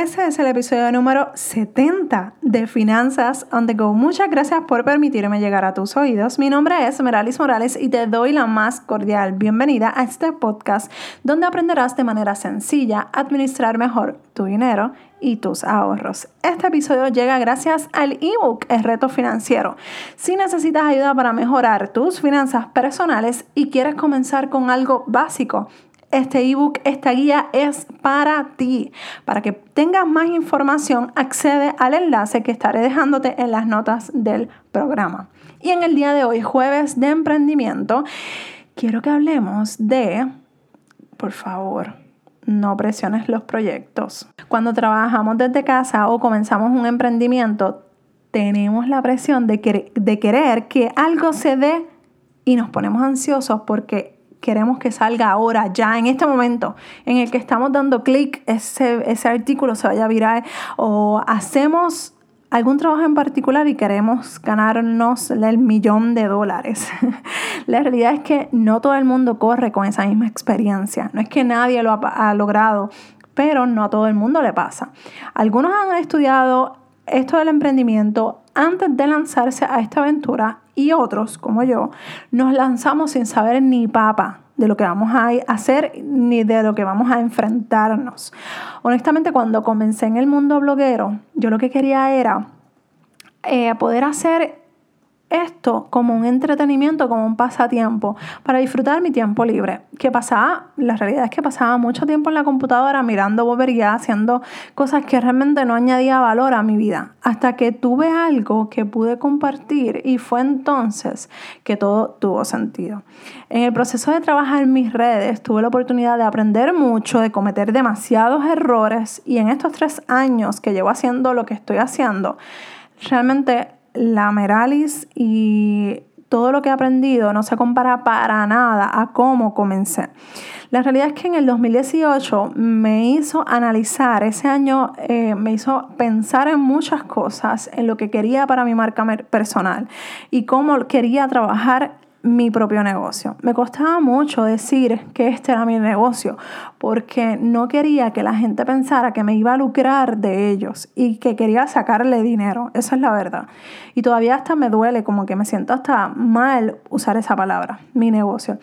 Ese es el episodio número 70 de Finanzas on the Go. Muchas gracias por permitirme llegar a tus oídos. Mi nombre es Meralis Morales y te doy la más cordial bienvenida a este podcast donde aprenderás de manera sencilla administrar mejor tu dinero y tus ahorros. Este episodio llega gracias al ebook El reto financiero. Si necesitas ayuda para mejorar tus finanzas personales y quieres comenzar con algo básico, este ebook, esta guía es para ti. Para que tengas más información, accede al enlace que estaré dejándote en las notas del programa. Y en el día de hoy, jueves de emprendimiento, quiero que hablemos de, por favor, no presiones los proyectos. Cuando trabajamos desde casa o comenzamos un emprendimiento, tenemos la presión de, querer que algo se dé y nos ponemos ansiosos porque queremos que salga ahora, ya, en este momento en el que estamos dando clic, ese, ese artículo se vaya a virar o hacemos algún trabajo en particular y queremos ganarnos el millón de dólares. La realidad es que no todo el mundo corre con esa misma experiencia. No es que nadie lo ha, ha logrado, pero no a todo el mundo le pasa. Algunos han estudiado esto del emprendimiento antes de lanzarse a esta aventura y otros, como yo, nos lanzamos sin saber ni papa de lo que vamos a hacer ni de lo que vamos a enfrentarnos. Honestamente, cuando comencé en el mundo bloguero, yo lo que quería era eh, poder hacer esto como un entretenimiento, como un pasatiempo, para disfrutar mi tiempo libre. Que pasaba, la realidad es que pasaba mucho tiempo en la computadora mirando bobería, haciendo cosas que realmente no añadía valor a mi vida. Hasta que tuve algo que pude compartir y fue entonces que todo tuvo sentido. En el proceso de trabajar mis redes tuve la oportunidad de aprender mucho, de cometer demasiados errores y en estos tres años que llevo haciendo lo que estoy haciendo, realmente la Meralis y todo lo que he aprendido no se compara para nada a cómo comencé. La realidad es que en el 2018 me hizo analizar, ese año eh, me hizo pensar en muchas cosas, en lo que quería para mi marca personal y cómo quería trabajar mi propio negocio. Me costaba mucho decir que este era mi negocio porque no quería que la gente pensara que me iba a lucrar de ellos y que quería sacarle dinero. Esa es la verdad. Y todavía hasta me duele, como que me siento hasta mal usar esa palabra, mi negocio.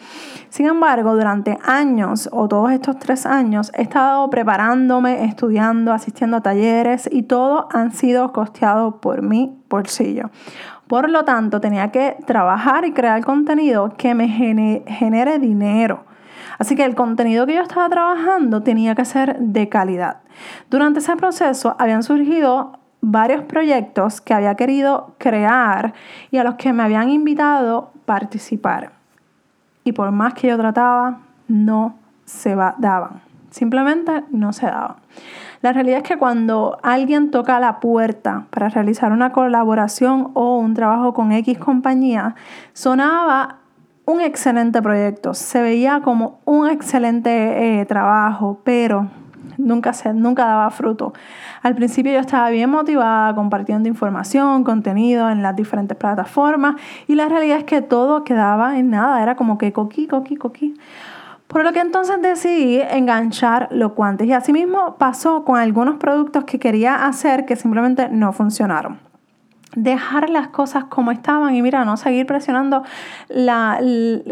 Sin embargo, durante años o todos estos tres años he estado preparándome, estudiando, asistiendo a talleres y todo han sido costeados por mi bolsillo. Por lo tanto, tenía que trabajar y crear contenido que me genere dinero. Así que el contenido que yo estaba trabajando tenía que ser de calidad. Durante ese proceso habían surgido varios proyectos que había querido crear y a los que me habían invitado a participar. Y por más que yo trataba, no se daban. Simplemente no se daban. La realidad es que cuando alguien toca la puerta para realizar una colaboración o un trabajo con X compañía, sonaba un excelente proyecto, se veía como un excelente eh, trabajo, pero nunca, se, nunca daba fruto. Al principio yo estaba bien motivada compartiendo información, contenido en las diferentes plataformas y la realidad es que todo quedaba en nada, era como que coqui, coqui, coqui. Por lo que entonces decidí enganchar los guantes y asimismo pasó con algunos productos que quería hacer que simplemente no funcionaron dejar las cosas como estaban y mira, no seguir presionando la,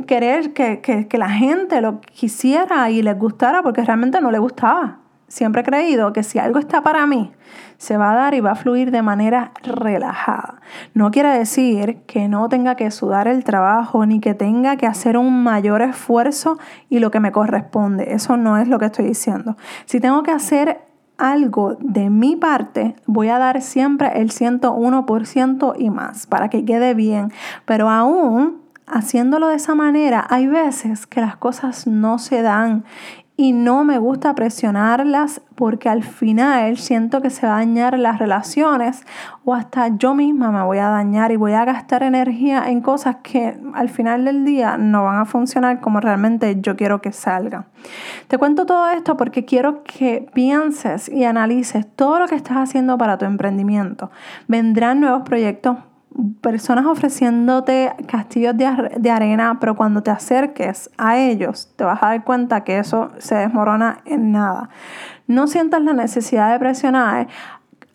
querer que, que, la gente lo quisiera y les gustara porque realmente no le gustaba. Siempre he creído que si algo está para mí, se va a dar y va a fluir de manera relajada. No quiere decir que no tenga que sudar el trabajo ni que tenga que hacer un mayor esfuerzo y lo que me corresponde. Eso no es lo que estoy diciendo. Si tengo que hacer algo de mi parte, voy a dar siempre el 101% y más para que quede bien. Pero aún haciéndolo de esa manera, hay veces que las cosas no se dan y no me gusta presionarlas porque al final siento que se va a dañar las relaciones o hasta yo misma me voy a dañar y voy a gastar energía en cosas que al final del día no van a funcionar como realmente yo quiero que salgan. Te cuento todo esto porque quiero que pienses y analices todo lo que estás haciendo para tu emprendimiento. Vendrán nuevos proyectos personas ofreciéndote castillos de, de, arena, pero cuando te acerques a ellos te vas a dar cuenta que eso se desmorona en nada. No sientas la necesidad de presionar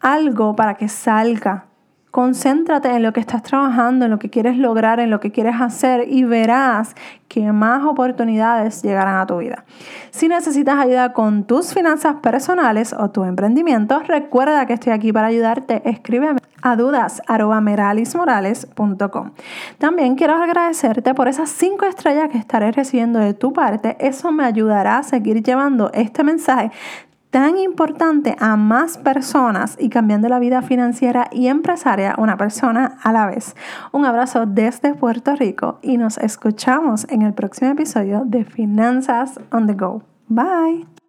algo para que salga Concéntrate en lo que estás trabajando, en lo que quieres lograr, en lo que quieres hacer y verás que más oportunidades llegarán a tu vida. Si necesitas ayuda con tus finanzas personales o tu emprendimiento, recuerda que estoy aquí para ayudarte. Escríbeme a dudas.meralismorales.com. También quiero agradecerte por esas cinco estrellas que estaré recibiendo de tu parte. Eso me ayudará a seguir llevando este mensaje tan importante a más personas y cambiando la vida financiera y empresaria una persona a la vez. Un abrazo desde Puerto Rico y nos escuchamos en el próximo episodio de Finanzas on the Go. Bye.